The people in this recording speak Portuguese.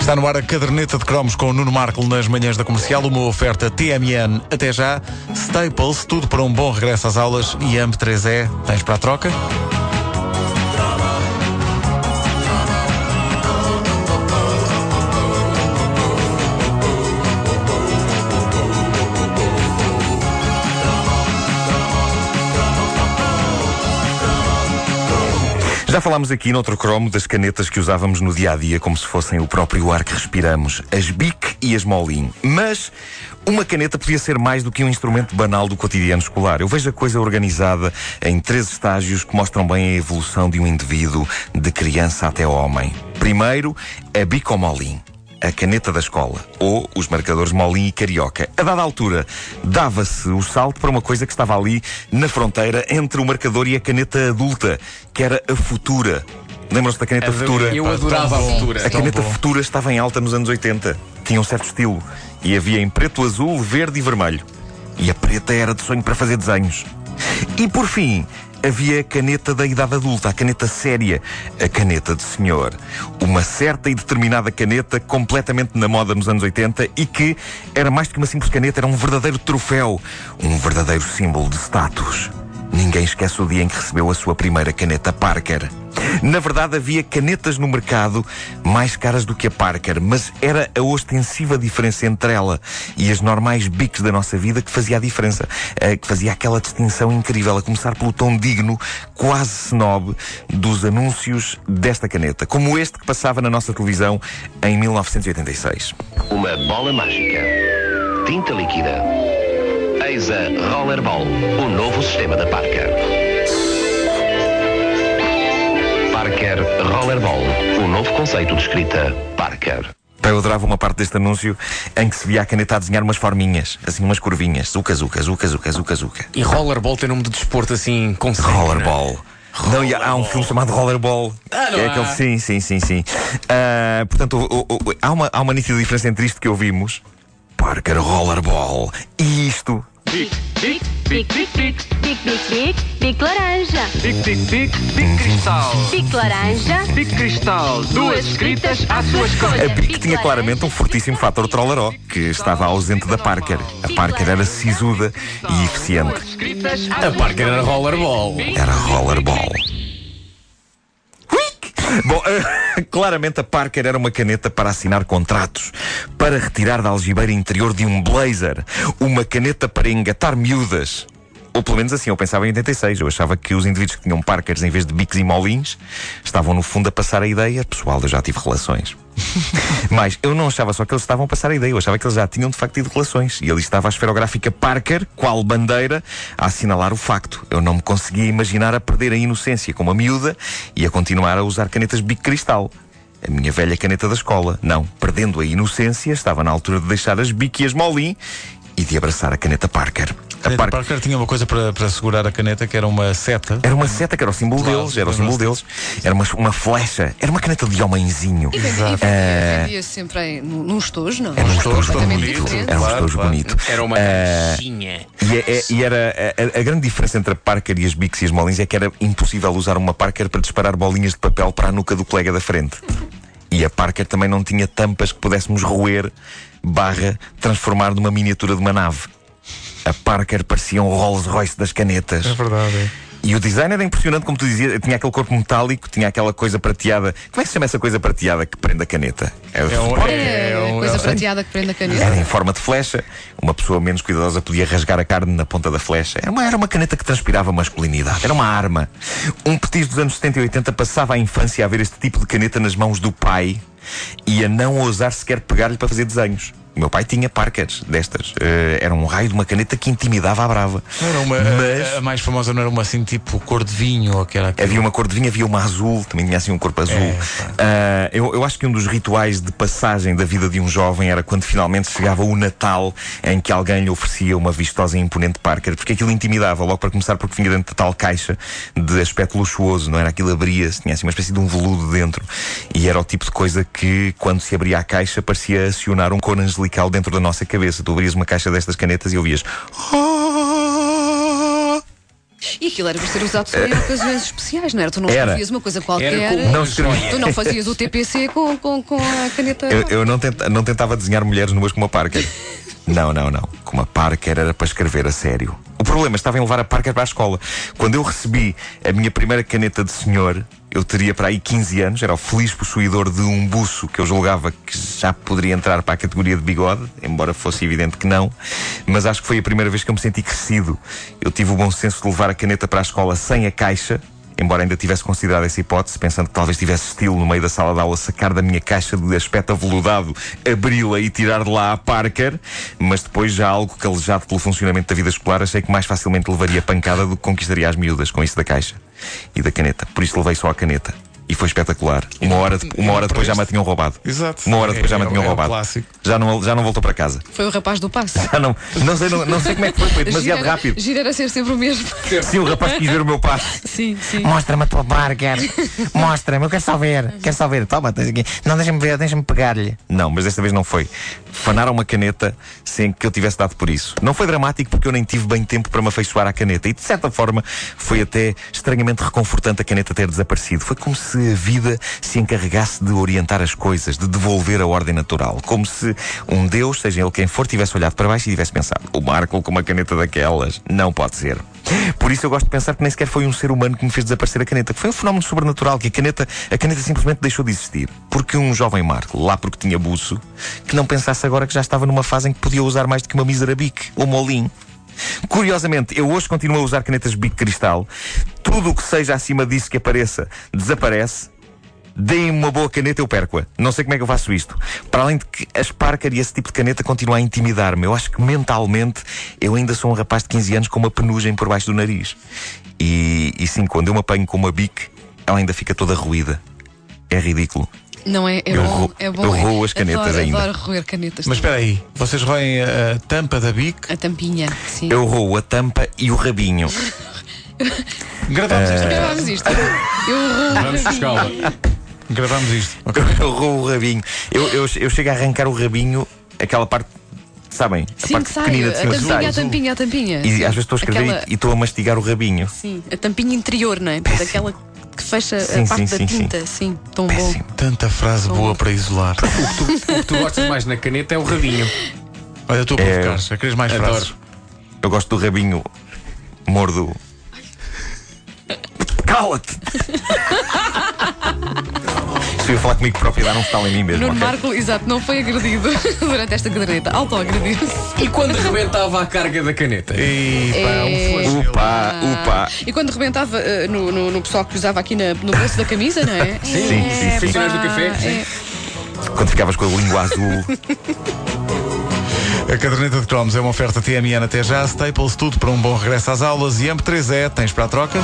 Está no ar a caderneta de cromos com o Nuno Marco nas manhãs da comercial, uma oferta TMN até já, Staples, tudo para um bom regresso às aulas. E AMP3E, tens para a troca? Já falámos aqui noutro cromo das canetas que usávamos no dia a dia como se fossem o próprio ar que respiramos, as Bic e as Molin. Mas uma caneta podia ser mais do que um instrumento banal do cotidiano escolar. Eu vejo a coisa organizada em três estágios que mostram bem a evolução de um indivíduo de criança até homem. Primeiro, a Molin a caneta da escola, ou os marcadores Molin e Carioca. A dada altura, dava-se o salto para uma coisa que estava ali na fronteira entre o marcador e a caneta adulta, que era a Futura. Lembram-se da caneta Futura? Eu adorava a Futura. A caneta Futura estava em alta nos anos 80. Tinha um certo estilo. E havia em preto, azul, verde e vermelho. E a preta era de sonho para fazer desenhos. E por fim, havia a caneta da idade adulta, a caneta séria, a caneta de senhor. Uma certa e determinada caneta completamente na moda nos anos 80 e que era mais do que uma simples caneta, era um verdadeiro troféu, um verdadeiro símbolo de status. Ninguém esquece o dia em que recebeu a sua primeira caneta Parker. Na verdade, havia canetas no mercado mais caras do que a Parker, mas era a ostensiva diferença entre ela e as normais bics da nossa vida que fazia a diferença, eh, que fazia aquela distinção incrível, a começar pelo tom digno, quase snob, dos anúncios desta caneta, como este que passava na nossa televisão em 1986. Uma bola mágica. Tinta líquida. Eis a Rollerball, o novo sistema da Parker. Parker Rollerball, o novo conceito de escrita Parker. Eu adorava uma parte deste anúncio em que se via a caneta a desenhar umas forminhas, assim umas curvinhas. Zuca, zuca, zuca, zuca, zuca, zuca. E rollerball tem nome de desporto assim com Rollerball. Não, e há um filme chamado Rollerball. Ah, não é aquele, sim, sim, sim, sim. Ah, portanto, o- o- o- há, uma, há uma nítida diferença entre isto que ouvimos, Parker Rollerball, e isto. Bic, bic, bic, bic, bic, bic, bic laranja. Bic, bic, bic, bic cristal. Bic laranja. Bic cristal. Duas escritas à sua escolha. A Bic tinha claramente um fortíssimo fator trolleró, que estava ausente da Parker. A Parker era sisuda e eficiente. A Parker era rollerball. Era Rollerball. Bom, eh, claramente a Parker era uma caneta para assinar contratos, para retirar da algibeira interior de um blazer, uma caneta para engatar miúdas. Ou pelo menos assim, eu pensava em 86. Eu achava que os indivíduos que tinham Parkers em vez de bics e molins estavam no fundo a passar a ideia. Pessoal, eu já tive relações. Mas eu não achava só que eles estavam a passar a ideia, eu achava que eles já tinham de facto tido relações. E ali estava a esferográfica Parker, qual bandeira, a assinalar o facto. Eu não me conseguia imaginar a perder a inocência como a miúda e a continuar a usar canetas Bic Cristal. A minha velha caneta da escola. Não, perdendo a inocência, estava na altura de deixar as Bic e as Molin e de abraçar a caneta Parker. A Parker Parker tinha uma coisa para, para segurar a caneta que era uma seta. era uma seta que era o símbolo Claro, deles, era o símbolo deles. Era uma, uma flecha, era uma caneta de homenzinho. E vendi- e Eh, vendia sempre em, num estojo, não? Era um estojo bonito. Era um estojo bonito. Era uma Eh, caixinha. E, é- é- e era a, grande diferença entre a Parker e as Bics e as Molins é que era impossível usar uma Parker para disparar bolinhas de papel para a nuca do colega da frente. E a Parker também não tinha tampas que pudéssemos roer, barra, transformar numa miniatura de uma nave. A Parker parecia um Rolls Royce das canetas. verdade. E o design era impressionante, como tu dizias, tinha aquele corpo metálico, tinha aquela coisa prateada. Como é que se chama essa coisa prateada que prende a caneta? É, É um- suporte? É, É um- coisa é prateada que prende a caneta. Era em forma de flecha. Uma pessoa menos cuidadosa podia rasgar a carne na ponta da flecha. Era uma, era uma caneta que transpirava masculinidade. Era uma arma. Um petis dos anos 70 e 80 passava a infância a ver este tipo de caneta nas mãos do pai e a não ousar sequer pegar-lhe para fazer desenhos. O meu pai tinha Parkers destas. Eh, era um raio de uma caneta que intimidava à brava. Não era uma, Mas- a, a mais famosa não era uma assim tipo cor de vinho ou aquilo? Havia uma cor de vinho, havia uma azul, também tinha assim um corpo azul. É, Ah, eu, eu acho que um dos rituais de passagem da vida de um jovem era quando finalmente chegava o Natal em que alguém lhe oferecia uma vistosa e imponente Parker, porque aquilo intimidava, logo para começar, porque vinha dentro de tal caixa de aspecto luxuoso, não era? Aquilo abria-se, tinha assim uma espécie de um veludo dentro. E era o tipo de coisa que, quando se abria a caixa, parecia acionar um coro angelical dentro da nossa cabeça. Tu abrias uma caixa destas canetas e ouvias. E aquilo era para ser usado só em ocasiões especiais, não era? Tu não Era. escrevias uma coisa qualquer. Não escrevi. Tu não fazias o TPC com, com, com a caneta. Eu, eu não, tenta- não tentava desenhar mulheres nuas com uma Parker. Não, não, não. Com uma Parker era para escrever a sério. O problema estava em levar a Parker para a escola. Quando eu recebi a minha primeira caneta de senhor, eu teria para aí 15 anos, era o feliz possuidor de um buço que eu julgava que já poderia entrar para a categoria de bigode, embora fosse evidente que não. Mas acho que foi a primeira vez que eu me senti crescido. Eu tive o bom senso de levar a caneta para a escola sem a caixa, embora ainda tivesse considerado essa hipótese, pensando que talvez tivesse estilo no meio da sala de aula sacar da minha caixa de aspecto aveludado, abri-la e tirar de lá a Parker, mas depois já algo calejado pelo funcionamento da vida escolar, achei que mais facilmente levaria pancada do que conquistaria as miúdas com isso da caixa e da caneta. Por isso levei só a caneta. E foi espetacular. Uma hora, de- uma hora depois já me a tinham roubado. Exato. Uma hora depois já me a É- tinham é um roubado. clássico. Já não, já não voltou para casa. Foi o rapaz do passe. Já não, não, sei, não, não sei como é que foi, foi demasiado Gira era- rápido. Gira era ser sempre o mesmo. Sim, o rapaz quis ver o meu passo. Sim, sim. Mostra-me a tua Parker. Mostra-me, eu quero só ver. Quero só ver. Toma, tens aqui. Não, deixa-me ver, deixa-me pegar-lhe. Não, mas desta vez não foi. Fanaram uma caneta sem que eu tivesse dado por isso. Não foi dramático porque eu nem tive bem tempo para me afeiçoar à caneta. E de certa forma foi até estranhamente reconfortante a caneta ter desaparecido. Foi como se a vida se encarregasse de orientar as coisas, de devolver a ordem natural. Como se um Deus, seja ele quem for, tivesse olhado para baixo e tivesse pensado: o Marco com uma caneta daquelas não pode ser. Por isso eu gosto de pensar que nem sequer foi um ser humano que me fez desaparecer a caneta, que foi um fenómeno sobrenatural, que a caneta, a caneta simplesmente deixou de existir. Porque um jovem Marco, lá porque tinha buço, que não pensasse agora que já estava numa fase em que podia usar mais do que uma mísera bic ou molim. Curiosamente, eu hoje continuo a usar canetas bic cristal. Tudo o que seja acima disso que apareça, desaparece. Deem-me uma boa caneta, eu perco-a. Não sei como é que eu faço isto. Para além de que a Sparker e esse tipo de caneta continuam a intimidar-me. Eu acho que mentalmente eu ainda sou um rapaz de 15 anos com uma penugem por baixo do nariz. E, e sim, quando eu me apanho com uma bic, ela ainda fica toda ruída. É ridículo. Não é? É Eu bom. roo- é bom. eu roo as canetas adoro, ainda. Adoro roer canetas. Mas espera aí, vocês roem a, a tampa da bic? A tampinha, sim. Eu roo a tampa e o rabinho. Gravámos isto. Gravámos isto. Eu roo. Vamos buscá-la. Gravámos isto. Ok. Eu roo o rabinho. Eu, eu, eu chego a arrancar o rabinho, aquela parte, sabem? A Sim, parte que sai. pequenina de A cima que tampinha, a tampinha, a tampinha. E sim. às vezes estou a escrever Aquela- e- e estou a mastigar o rabinho. Sim, a tampinha interior, não é? Daquela que fecha Sim, a parte sim, da sim, tinta. Sim, tão bom. Péssimo. Tanta frase boa para isolar. O que tu gostas mais na caneta é o rabinho. Olha, eu estou a É. provocar. Já queres mais Adoro. frases? Eu gosto do rabinho mordo. Cala-te! Ia falar comigo próprio, dar um estalo em mim mesmo. Nuno ok? Marco, exato, não foi agredido durante esta caderneta. Autoagrediu-se. E quando rebentava a carga da caneta? E pá, um É. flagelo. Upa, upa. E quando rebentava eh, no, no, no pessoal que usava aqui na- no bolso da camisa, não é? Sim, sim, sim. Funcionários do café? é. Quando ficavas com a língua azul. A caderneta de cromos é uma oferta TMN até já, Staples, tudo para um bom regresso às aulas e MP3E, tens para a troca?